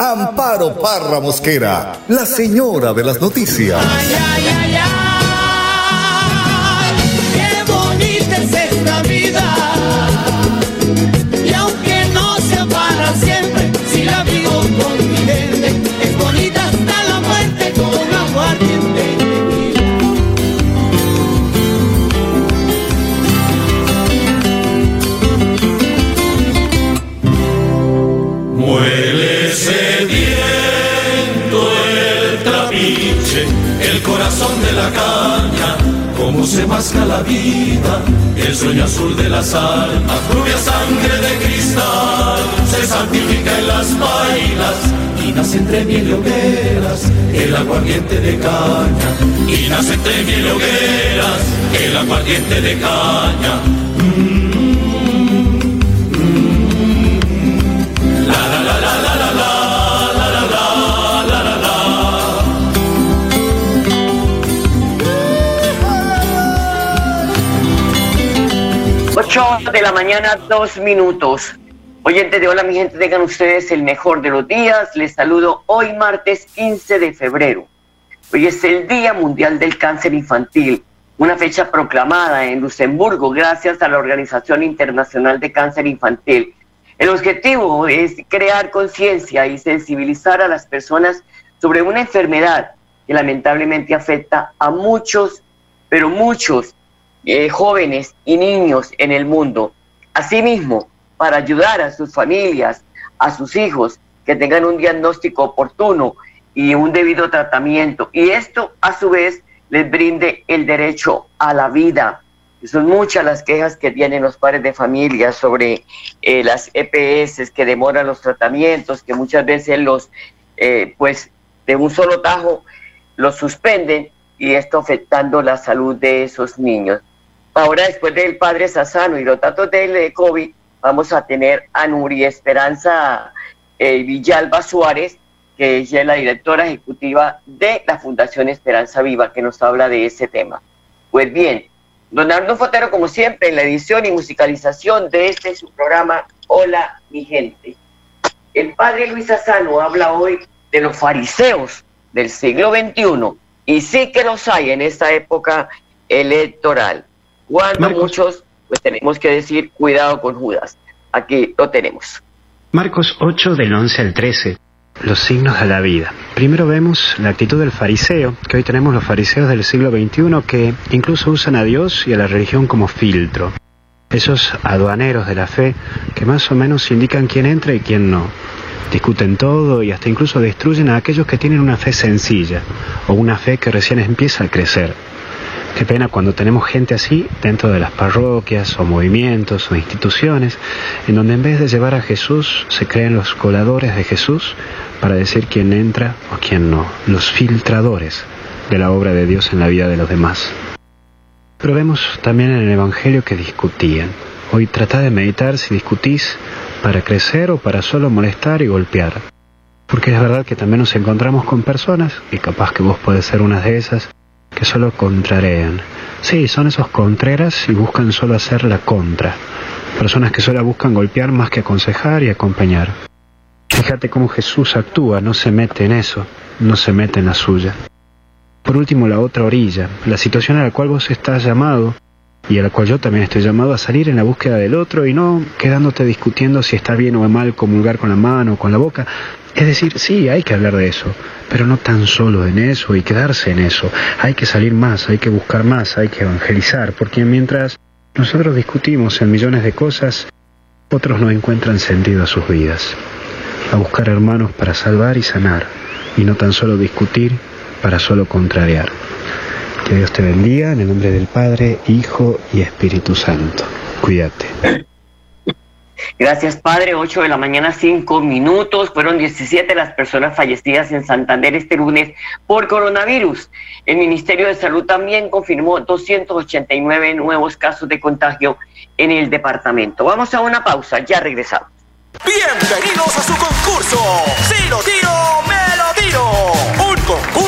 Amparo Parra Mosquera, la señora de las noticias. Ay, ay, ay, ay, qué bonita es esta vida. Y aunque no sea para siempre, si la vivo con vida, el sueño azul de las almas, rubia sangre de cristal, se santifica en las bailas, y nace entre miel y hogueras, el aguardiente de caña, y nace entre miel y hogueras, el aguardiente de caña. Ocho de la mañana, dos minutos. Oyentes de Hola, mi gente, tengan ustedes el mejor de los días. Les saludo hoy, martes 15 de febrero. Hoy es el Día Mundial del Cáncer Infantil, una fecha proclamada en Luxemburgo gracias a la Organización Internacional de Cáncer Infantil. El objetivo es crear conciencia y sensibilizar a las personas sobre una enfermedad que lamentablemente afecta a muchos, pero muchos eh, jóvenes y niños en el mundo. Asimismo, para ayudar a sus familias, a sus hijos, que tengan un diagnóstico oportuno y un debido tratamiento. Y esto, a su vez, les brinde el derecho a la vida. Son muchas las quejas que tienen los padres de familia sobre eh, las EPS que demoran los tratamientos, que muchas veces los, eh, pues, de un solo tajo los suspenden y esto afectando la salud de esos niños. Ahora, después del padre Sassano y los datos del COVID, vamos a tener a Nuri Esperanza eh, Villalba Suárez, que es la directora ejecutiva de la Fundación Esperanza Viva, que nos habla de ese tema. Pues bien, don Arno Fotero, como siempre, en la edición y musicalización de este su programa, Hola, mi gente. El padre Luis Sassano habla hoy de los fariseos del siglo XXI, y sí que los hay en esta época electoral. Cuando Marcos. muchos, pues tenemos que decir, cuidado con Judas. Aquí lo tenemos. Marcos 8 del 11 al 13. Los signos de la vida. Primero vemos la actitud del fariseo, que hoy tenemos los fariseos del siglo XXI que incluso usan a Dios y a la religión como filtro. Esos aduaneros de la fe que más o menos indican quién entra y quién no. Discuten todo y hasta incluso destruyen a aquellos que tienen una fe sencilla o una fe que recién empieza a crecer. Qué pena cuando tenemos gente así dentro de las parroquias o movimientos o instituciones, en donde en vez de llevar a Jesús se creen los coladores de Jesús para decir quién entra o quién no, los filtradores de la obra de Dios en la vida de los demás. Pero vemos también en el Evangelio que discutían. Hoy trata de meditar si discutís para crecer o para solo molestar y golpear. Porque es verdad que también nos encontramos con personas, y capaz que vos podés ser una de esas, que solo contrarean. Sí, son esos contreras y buscan solo hacer la contra. Personas que solo buscan golpear más que aconsejar y acompañar. Fíjate cómo Jesús actúa, no se mete en eso, no se mete en la suya. Por último, la otra orilla, la situación a la cual vos estás llamado y a la cual yo también estoy llamado a salir en la búsqueda del otro y no quedándote discutiendo si está bien o mal comulgar con la mano o con la boca. Es decir, sí, hay que hablar de eso, pero no tan solo en eso y quedarse en eso. Hay que salir más, hay que buscar más, hay que evangelizar, porque mientras nosotros discutimos en millones de cosas, otros no encuentran sentido a sus vidas. A buscar hermanos para salvar y sanar, y no tan solo discutir para solo contrariar. Que Dios te bendiga en el nombre del Padre, Hijo y Espíritu Santo. Cuídate. Gracias, Padre. 8 de la mañana, 5 minutos. Fueron 17 las personas fallecidas en Santander este lunes por coronavirus. El Ministerio de Salud también confirmó 289 nuevos casos de contagio en el departamento. Vamos a una pausa, ya regresamos. Bienvenidos a su concurso. Si lo tiro, me lo tiro. Un concurso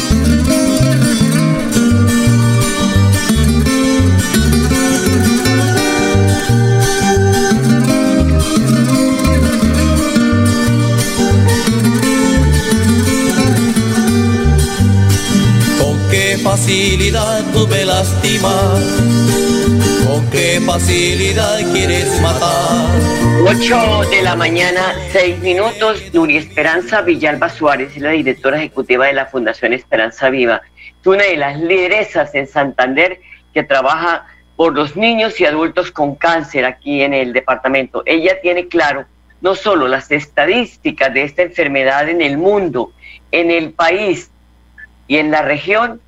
Lastimas, con qué facilidad quieres matar. 8 de la mañana, 6 minutos. Nuri Esperanza Villalba Suárez es la directora ejecutiva de la Fundación Esperanza Viva. Es una de las lideresas en Santander que trabaja por los niños y adultos con cáncer aquí en el departamento. Ella tiene claro no solo las estadísticas de esta enfermedad en el mundo, en el país y en la región,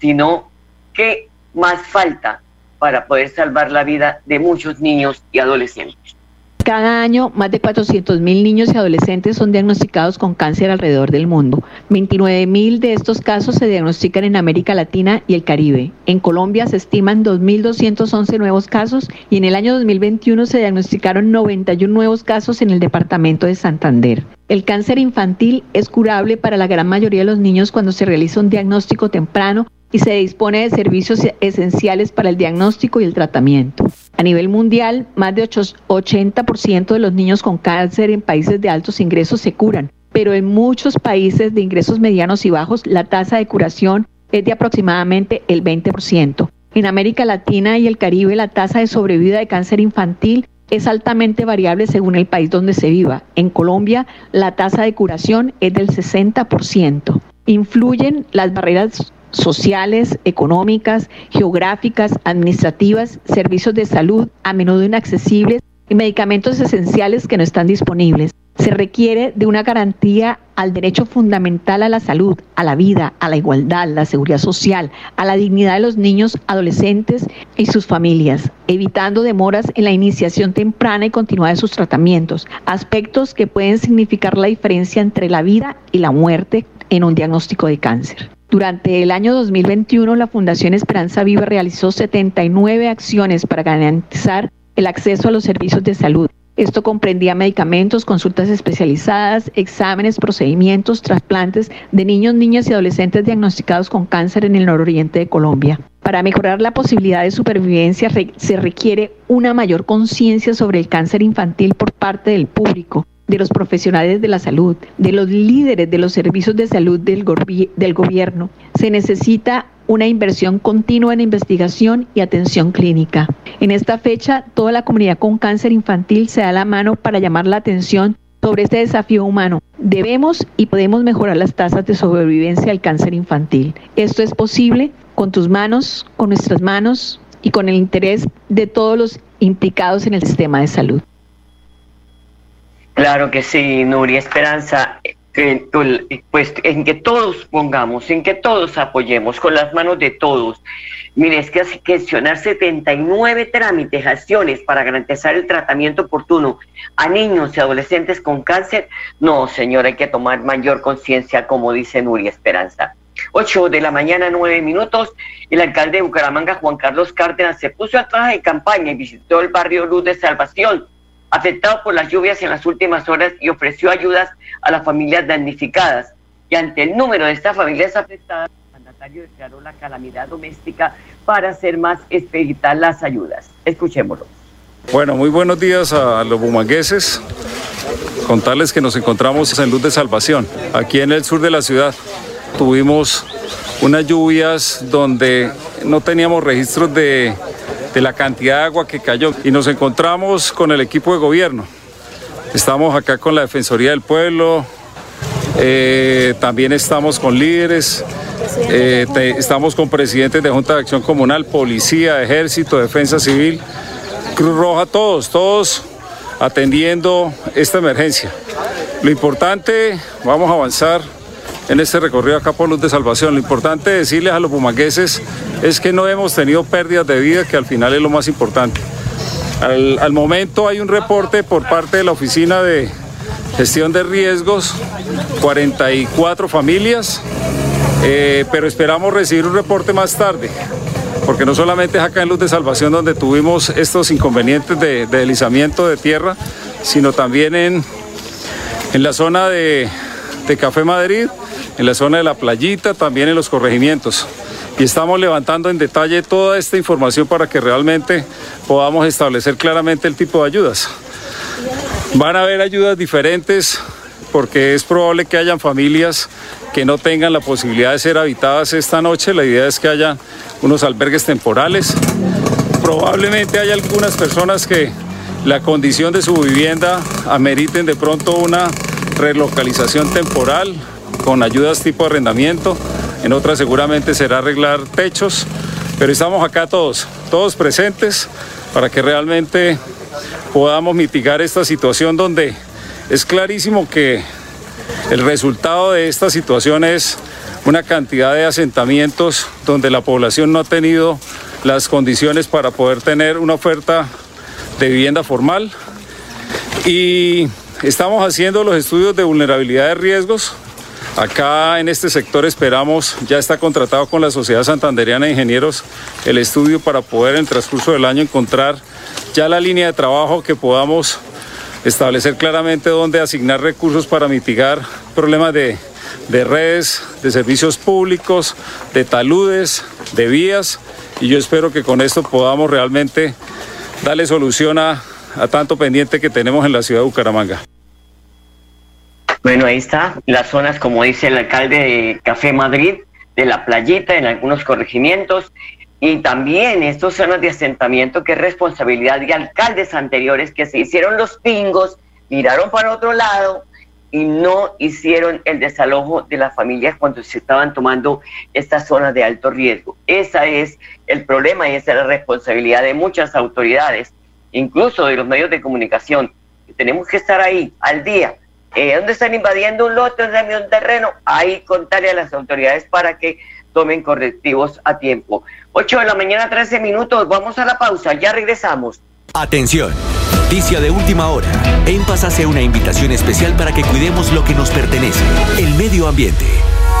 sino qué más falta para poder salvar la vida de muchos niños y adolescentes. Cada año, más de 400 mil niños y adolescentes son diagnosticados con cáncer alrededor del mundo. 29 mil de estos casos se diagnostican en América Latina y el Caribe. En Colombia se estiman 2.211 nuevos casos y en el año 2021 se diagnosticaron 91 nuevos casos en el departamento de Santander. El cáncer infantil es curable para la gran mayoría de los niños cuando se realiza un diagnóstico temprano y se dispone de servicios esenciales para el diagnóstico y el tratamiento. A nivel mundial, más de 80% de los niños con cáncer en países de altos ingresos se curan, pero en muchos países de ingresos medianos y bajos la tasa de curación es de aproximadamente el 20%. En América Latina y el Caribe la tasa de sobrevida de cáncer infantil es altamente variable según el país donde se viva. En Colombia la tasa de curación es del 60%. Influyen las barreras sociales, económicas, geográficas, administrativas, servicios de salud a menudo inaccesibles y medicamentos esenciales que no están disponibles. Se requiere de una garantía al derecho fundamental a la salud, a la vida, a la igualdad, la seguridad social, a la dignidad de los niños, adolescentes y sus familias, evitando demoras en la iniciación temprana y continuada de sus tratamientos, aspectos que pueden significar la diferencia entre la vida y la muerte en un diagnóstico de cáncer. Durante el año 2021, la Fundación Esperanza Viva realizó 79 acciones para garantizar el acceso a los servicios de salud. Esto comprendía medicamentos, consultas especializadas, exámenes, procedimientos, trasplantes de niños, niñas y adolescentes diagnosticados con cáncer en el nororiente de Colombia. Para mejorar la posibilidad de supervivencia se requiere una mayor conciencia sobre el cáncer infantil por parte del público, de los profesionales de la salud, de los líderes de los servicios de salud del, gobierno. Se necesita una inversión continua en investigación y atención clínica. En esta fecha, toda la comunidad con cáncer infantil se da la mano para llamar la atención sobre este desafío humano. Debemos y podemos mejorar las tasas de sobrevivencia al cáncer infantil. Esto es posible con tus manos, con nuestras manos y con el interés de todos los implicados en el sistema de salud. Claro que sí, Nuria Esperanza, pues en que todos pongamos, en que todos apoyemos, con las manos de todos. Mire, es que gestionar 79 trámites, acciones para garantizar el tratamiento oportuno a niños y adolescentes con cáncer, no, señor, hay que tomar mayor conciencia, como dice Nuria Esperanza. 8 de la mañana, 9 minutos, el alcalde de Bucaramanga, Juan Carlos Cárdenas, se puso a traje de campaña y visitó el barrio Luz de Salvación afectado por las lluvias en las últimas horas y ofreció ayudas a las familias damnificadas. Y ante el número de estas familias afectadas, el mandatario declaró la calamidad doméstica para hacer más expeditar las ayudas. Escuchémoslo. Bueno, muy buenos días a los bumangueses. Contarles que nos encontramos en Luz de Salvación, aquí en el sur de la ciudad. Tuvimos unas lluvias donde no teníamos registros de de la cantidad de agua que cayó. Y nos encontramos con el equipo de gobierno. Estamos acá con la Defensoría del Pueblo, Eh, también estamos con líderes, eh, estamos con presidentes de Junta de Acción Comunal, Policía, Ejército, Defensa Civil, Cruz Roja, todos, todos atendiendo esta emergencia. Lo importante, vamos a avanzar en este recorrido acá por Luz de Salvación. Lo importante decirles a los bumangueses es que no hemos tenido pérdidas de vida, que al final es lo más importante. Al, momento hay un reporte por parte de la Oficina de Gestión de Riesgos, 44 familias, eh, pero esperamos recibir un reporte más tarde, porque no solamente es acá en Luz de Salvación donde tuvimos estos inconvenientes de, de deslizamiento de tierra, sino también en, en la zona de Café Madrid, en la zona de la playita, también en los corregimientos. Y estamos levantando en detalle toda esta información para que realmente podamos establecer claramente el tipo de ayudas. Van a haber ayudas diferentes porque es probable que hayan familias que no tengan la posibilidad de ser habitadas esta noche. La idea es que haya unos albergues temporales. Probablemente haya algunas personas que la condición de su vivienda ameriten de pronto una relocalización temporal con ayudas tipo arrendamiento. En otras seguramente será arreglar techos. Pero estamos acá todos, todos presentes para que realmente podamos mitigar esta situación donde es clarísimo que el resultado de esta situación es una cantidad de asentamientos donde la población no ha tenido las condiciones para poder tener una oferta de vivienda formal y estamos haciendo los estudios de vulnerabilidad de riesgos. Acá en este sector esperamos, ya está contratado con la Sociedad Santanderiana de Ingenieros el estudio para poder en el transcurso del año encontrar ya la línea de trabajo que podamos establecer claramente dónde asignar recursos para mitigar problemas de, de redes, de servicios públicos, de taludes, de vías. Y yo espero que con esto podamos realmente darle solución a, a tanto pendiente que tenemos en la ciudad de Bucaramanga. Bueno, ahí está, las zonas, como dice el alcalde de Café Madrid, de la playita, en algunos corregimientos, y también estas zonas de asentamiento que es responsabilidad de alcaldes anteriores que se hicieron los pingos, miraron para otro lado y no hicieron el desalojo de las familias cuando se estaban tomando estas zonas de alto riesgo. Ese es el problema y esa es la responsabilidad de muchas autoridades, incluso de los medios de comunicación. Tenemos que estar ahí al día. Eh, ¿Dónde están invadiendo un lote, un terreno? Ahí contarle a las autoridades para que tomen correctivos a tiempo. 8 de la mañana, 13 minutos. Vamos a la pausa. Ya regresamos. Atención. Noticia de última hora. En Paz hace una invitación especial para que cuidemos lo que nos pertenece, el medio ambiente.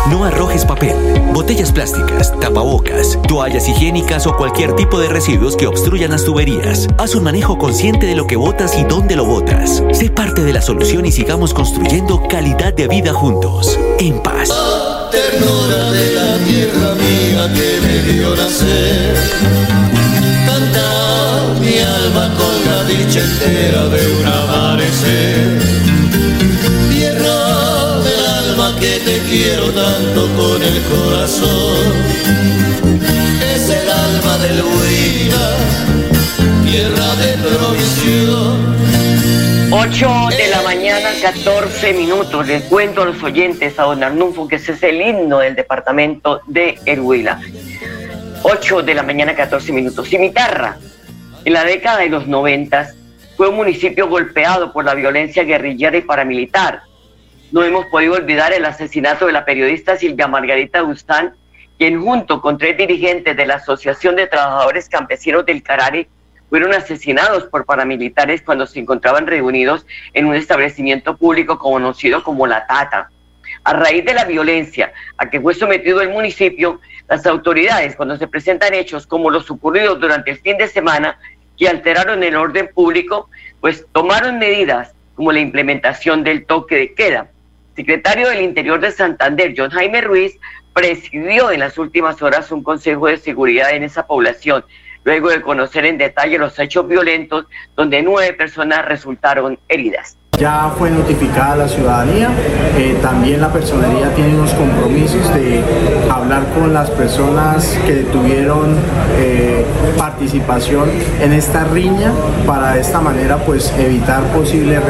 No arrojes papel, botellas plásticas, tapabocas, toallas higiénicas o cualquier tipo de residuos que obstruyan las tuberías. Haz un manejo consciente de lo que botas y dónde lo botas. Sé parte de la solución y sigamos construyendo calidad de vida juntos. En paz. ternura de la tierra mía que me dio. Canta mi alma con la dicha entera de quiero tanto con el corazón. Es el alma del Huila, tierra de provisión. 8 de la mañana, 14 minutos. Les cuento a los oyentes, a don Arnulfo, que ese es el himno del departamento de Huila. 8 de la mañana, 14 minutos. Cimitarra, en la década de los 90, fue un municipio golpeado por la violencia guerrillera y paramilitar. No hemos podido olvidar el asesinato de la periodista Silvia Margarita Gustán, quien junto con tres dirigentes de la Asociación de Trabajadores Campesinos del Carare fueron asesinados por paramilitares cuando se encontraban reunidos en un establecimiento público conocido como La Tata. A raíz de la violencia a que fue sometido el municipio, las autoridades, cuando se presentan hechos como los ocurridos durante el fin de semana, que alteraron el orden público, pues tomaron medidas como la implementación del toque de queda. Secretario del Interior de Santander, John Jaime Ruiz, presidió en las últimas horas un consejo de seguridad en esa población, luego de conocer en detalle los hechos violentos donde nueve personas resultaron heridas. Ya fue notificada la ciudadanía, eh, también la personería tiene unos compromisos de hablar con las personas que tuvieron eh, participación en esta riña para de esta manera pues evitar posibles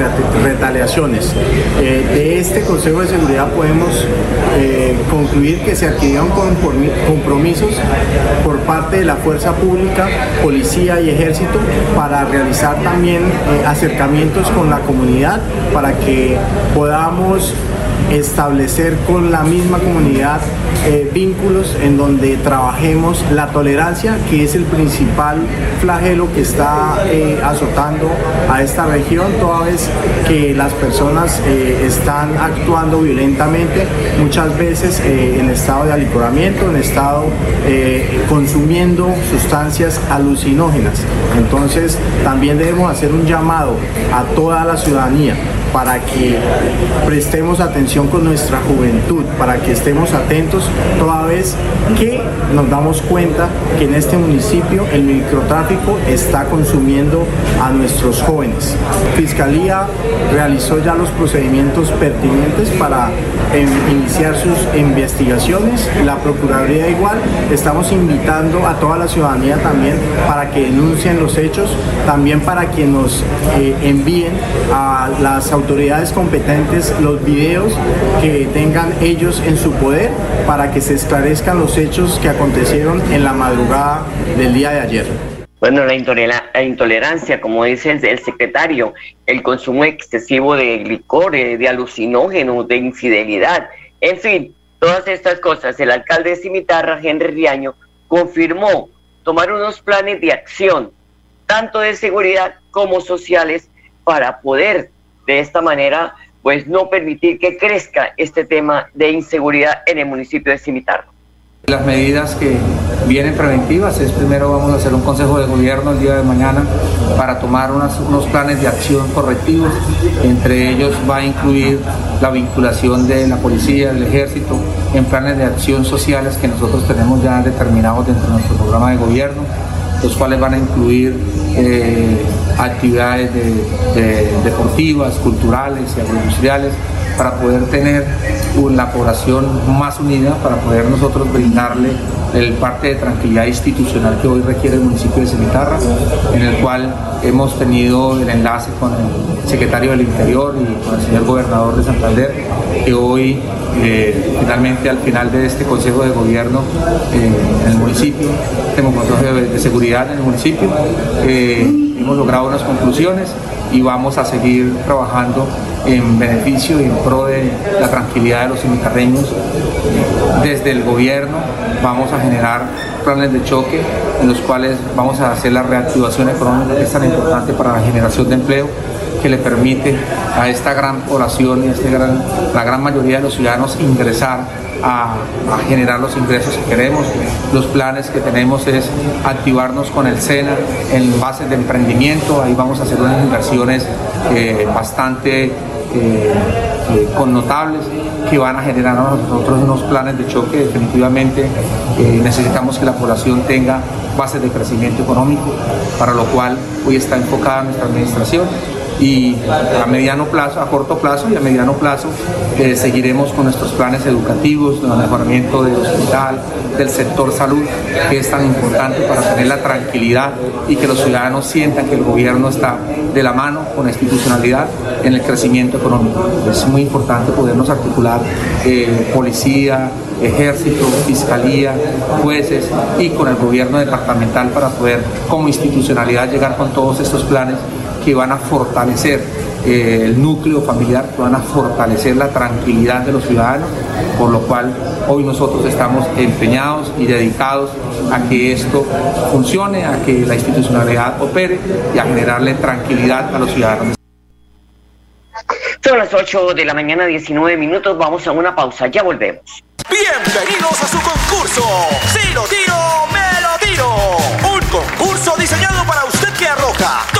retaliaciones. Eh, de este Consejo de Seguridad podemos concluir que se adquirieron compromisos por parte de la fuerza pública, policía y ejército para realizar también acercamientos con la comunidad para que podamos establecer con la misma comunidad eh, vínculos en donde trabajemos la tolerancia, que es el principal flagelo que está eh, azotando a esta región, toda vez que las personas eh, están actuando violentamente, muchas veces en estado de alicoramiento, en estado consumiendo sustancias alucinógenas. Entonces, también debemos hacer un llamado a toda la ciudadanía para que prestemos atención con nuestra juventud, para que estemos atentos toda vez que nos damos cuenta que en este municipio el microtráfico está consumiendo a nuestros jóvenes. Fiscalía realizó ya los procedimientos pertinentes para iniciar sus investigaciones, la Procuraduría igual, estamos invitando a toda la ciudadanía también para que denuncien los hechos, también para que nos eh, envíen a las autoridades autoridades competentes los videos que tengan ellos en su poder para que se esclarezcan los hechos que acontecieron en la madrugada del día de ayer. Bueno, la, intolerancia, como dice el, secretario, el consumo excesivo de licor, de alucinógenos, de infidelidad, en fin, todas estas cosas. El alcalde de Cimitarra, Henry Riaño, confirmó tomar unos planes de acción, tanto de seguridad como sociales, para poder de esta manera, pues no permitir que crezca este tema de inseguridad en el municipio de Cimitarro. Las medidas que vienen preventivas es primero vamos a hacer un consejo de gobierno el día de mañana para tomar unos planes de acción correctivos. Entre ellos va a incluir la vinculación de la policía, del ejército, en planes de acción sociales que nosotros tenemos ya determinados dentro de nuestro programa de gobierno, los cuales van a incluir eh, actividades deportivas, culturales y agroindustriales para poder tener una población más unida, para poder nosotros brindarle el parte de tranquilidad institucional que hoy requiere el municipio de Cimitarra, en el cual hemos tenido el enlace con el secretario del Interior y con el señor gobernador de Santander, que hoy eh, finalmente al final de este Consejo de Gobierno eh, en el municipio, tenemos Consejo de, Seguridad en el municipio, eh, hemos logrado unas conclusiones y vamos a seguir trabajando en beneficio y en pro de la tranquilidad de los cimitarreños. Desde el gobierno vamos a generar planes de choque en los cuales vamos a hacer la reactivación económica que es tan importante para la generación de empleo que le permite a esta gran población y a este gran, la gran mayoría de los ciudadanos ingresar a, generar los ingresos que queremos. Los planes que tenemos es activarnos con el SENA en bases de emprendimiento, ahí vamos a hacer unas inversiones eh, bastante eh, eh, connotables que van a generar a nosotros unos planes de choque. Definitivamente necesitamos que la población tenga bases de crecimiento económico, para lo cual hoy está enfocada nuestra administración y a mediano plazo, a corto plazo y a mediano plazo eh, seguiremos con nuestros planes educativos, de mejoramiento del hospital, del sector salud, que es tan importante para tener la tranquilidad y que los ciudadanos sientan que el gobierno está de la mano con la institucionalidad en el crecimiento económico. Es muy importante podernos articular eh, policía, ejército, fiscalía, jueces y con el gobierno departamental para poder como institucionalidad llegar con todos estos planes que van a fortalecer eh, el núcleo familiar, que van a fortalecer la tranquilidad de los ciudadanos, por lo cual hoy nosotros estamos empeñados y dedicados a que esto funcione, a que la institucionalidad opere y a generarle tranquilidad a los ciudadanos. Son las 8 de la mañana, 19 minutos. Vamos a una pausa, ya volvemos. Bienvenidos a su concurso. Si lo tiro, me lo tiro. Un concurso diseñado para usted que arroja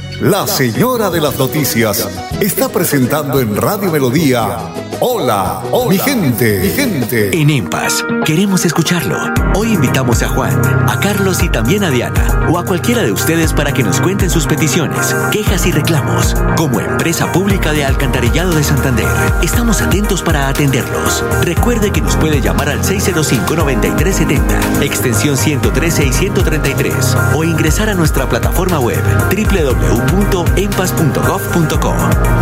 la señora de las noticias, está presentando en Radio Melodía Hola, mi gente, mi gente. En EMPAS, queremos escucharlo. Hoy invitamos a Juan, a Carlos y también a Diana, o a cualquiera de ustedes para que nos cuenten sus peticiones, quejas y reclamos. Como empresa pública de Alcantarillado de Santander, estamos atentos para atenderlos. Recuerde que nos puede llamar al 605-9370, extensión 113 y 133, o ingresar a nuestra plataforma web www.empas.gov.co.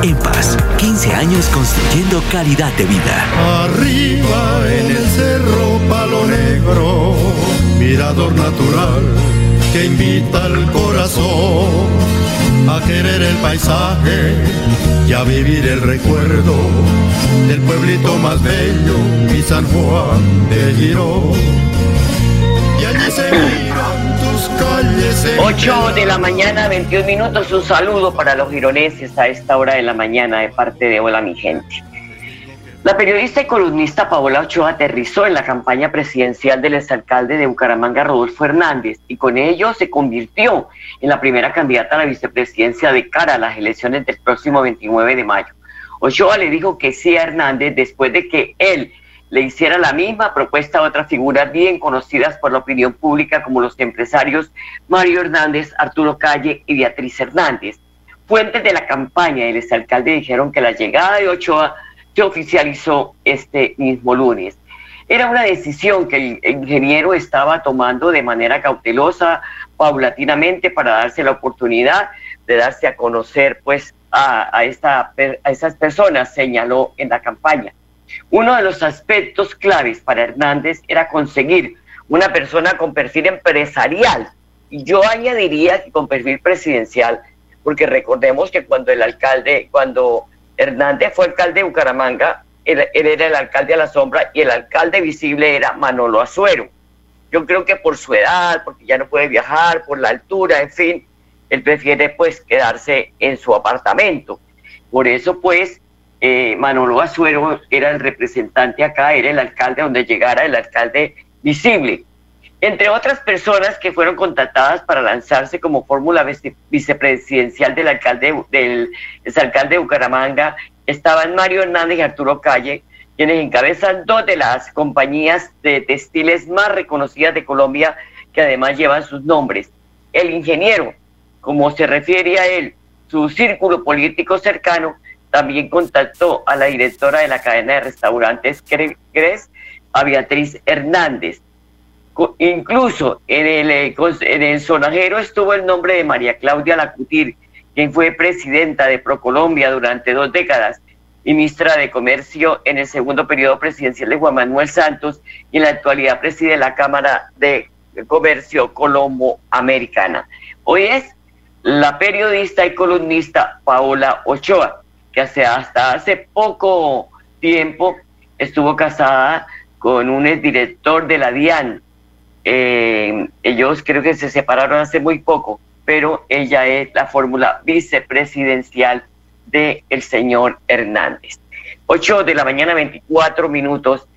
EMPAS, 15 años construyendo calidad de vida. Arriba en el cerro Palo Negro, mirador natural que invita al corazón a querer el paisaje y a vivir el recuerdo del pueblito más bello, mi San Juan de Girón. Y allí se. 8 de la mañana, 21 minutos. Un saludo para los gironeses a esta hora de la mañana de parte de Hola mi gente. La periodista y columnista Paola Ochoa aterrizó en la campaña presidencial del exalcalde de Bucaramanga, Rodolfo Hernández, y con ello se convirtió en la primera candidata a la vicepresidencia de cara a las elecciones del próximo 29 de mayo. Ochoa le dijo que sí a Hernández después de que él le hiciera la misma propuesta a otras figuras bien conocidas por la opinión pública como los empresarios Mario Hernández, Arturo Calle y Beatriz Hernández. Fuentes de la campaña del exalcalde dijeron que la llegada de Ochoa se oficializó este mismo lunes. Era una decisión que el ingeniero estaba tomando de manera cautelosa, paulatinamente, para darse la oportunidad de darse a conocer pues, a, esta, a esas personas, señaló en la campaña. Uno de los aspectos claves para Hernández era conseguir una persona con perfil empresarial, y yo añadiría que con perfil presidencial, porque recordemos que cuando el alcalde, cuando Hernández fue alcalde de Bucaramanga, él, era el alcalde a la sombra y el alcalde visible era Manolo Azuero. Yo creo que por su edad, porque ya no puede viajar, por la altura, en fin, él prefiere pues quedarse en su apartamento. Por eso pues eh, Manolo Azuero era el representante acá, era el alcalde donde llegara el alcalde visible. Entre otras personas que fueron contactadas para lanzarse como fórmula vicepresidencial del alcalde del alcalde de Bucaramanga estaban Mario Hernández y Arturo Calle, quienes encabezan dos de las compañías de textiles más reconocidas de Colombia, que además llevan sus nombres. El ingeniero, como se refiere a él, su círculo político cercano, también contactó a la directora de la cadena de restaurantes Cres, a Beatriz Hernández Incluso en el, eh, en el sonajero estuvo el nombre de María Claudia Lacutir, quien fue presidenta de Procolombia durante dos décadas y ministra de Comercio en el segundo periodo presidencial de Juan Manuel Santos y en la actualidad preside la Cámara de Comercio Colombo-Americana. Hoy es la periodista y columnista Paola Ochoa, que hasta hace poco tiempo estuvo casada con un exdirector de la DIAN, eh, ellos creo que se separaron hace muy poco, pero ella es la fórmula vicepresidencial del el señor Hernández. 8 de la mañana, 24 minutos.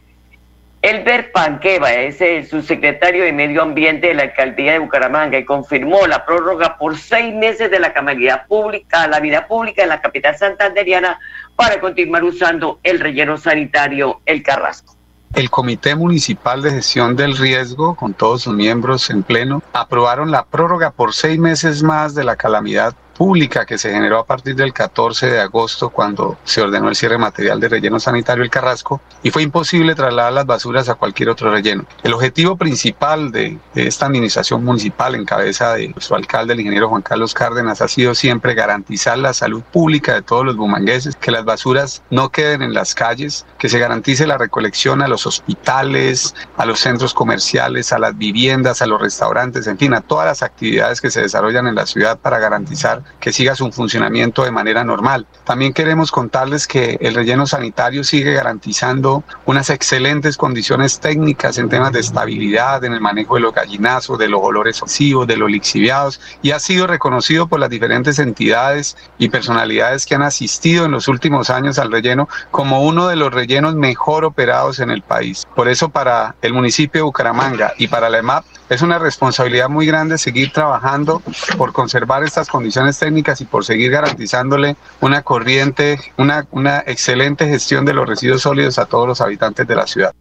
Elber Panqueva es el subsecretario de Medio Ambiente de la Alcaldía de Bucaramanga y confirmó la prórroga por seis meses de la camalidad pública, la vida pública en la capital santanderiana para continuar usando el relleno sanitario El Carrasco. El Comité Municipal de Gestión del Riesgo, con todos sus miembros en pleno, aprobaron la prórroga por seis meses más de la calamidad pública que se generó a partir del 14 de agosto cuando se ordenó el cierre material de relleno sanitario El Carrasco y fue imposible trasladar las basuras a cualquier otro relleno. El objetivo principal de, esta administración municipal en cabeza de su alcalde, el ingeniero Juan Carlos Cárdenas, ha sido siempre garantizar la salud pública de todos los bumangueses, que las basuras no queden en las calles, que se garantice la recolección a los hospitales, a los centros comerciales, a las viviendas, a los restaurantes, en fin, a todas las actividades que se desarrollan en la ciudad para garantizar que siga su funcionamiento de manera normal. También queremos contarles que el relleno sanitario sigue garantizando unas excelentes condiciones técnicas en temas de estabilidad, en el manejo de los gallinazos, de los olores ofensivos, de los lixiviados, y ha sido reconocido por las diferentes entidades y personalidades que han asistido en los últimos años al relleno como uno de los rellenos mejor operados en el país. Por eso para el municipio de Bucaramanga y para la EMAP es una responsabilidad muy grande seguir trabajando por conservar estas condiciones técnicas y por seguir garantizándole una corriente, una, una excelente gestión de los residuos sólidos a todos los habitantes de la ciudad.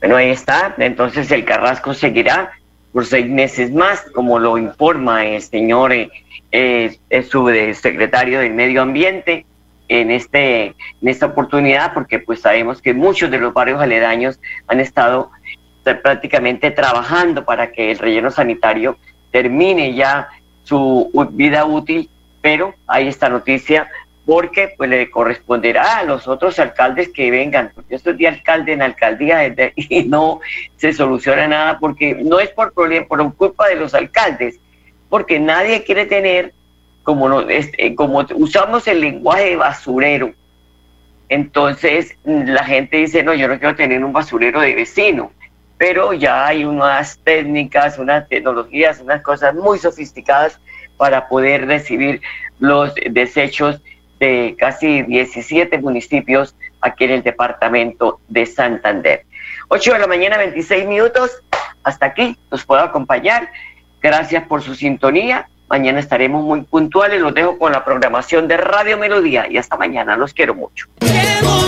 Bueno, ahí está. Entonces el Carrasco seguirá por seis meses más, como lo informa el señor eh, eh, subsecretario del Medio Ambiente en, este, en esta oportunidad, porque pues sabemos que muchos de los barrios aledaños han estado prácticamente trabajando para que el relleno sanitario termine ya su vida útil, pero hay esta noticia porque pues le corresponderá a los otros alcaldes que vengan. Yo estoy de alcalde en alcaldía y no se soluciona nada porque no es por problema, por culpa de los alcaldes, porque nadie quiere tener como, no, este, como usamos el lenguaje de basurero. Entonces la gente dice, no, yo no quiero tener un basurero de vecino pero ya hay unas técnicas, unas tecnologías, unas cosas muy sofisticadas para poder recibir los desechos de casi 17 municipios aquí en el departamento de Santander. 8 de la mañana, 26 minutos. Hasta aquí los puedo acompañar. Gracias por su sintonía. Mañana estaremos muy puntuales. Los dejo con la programación de Radio Melodía y hasta mañana. Los quiero mucho.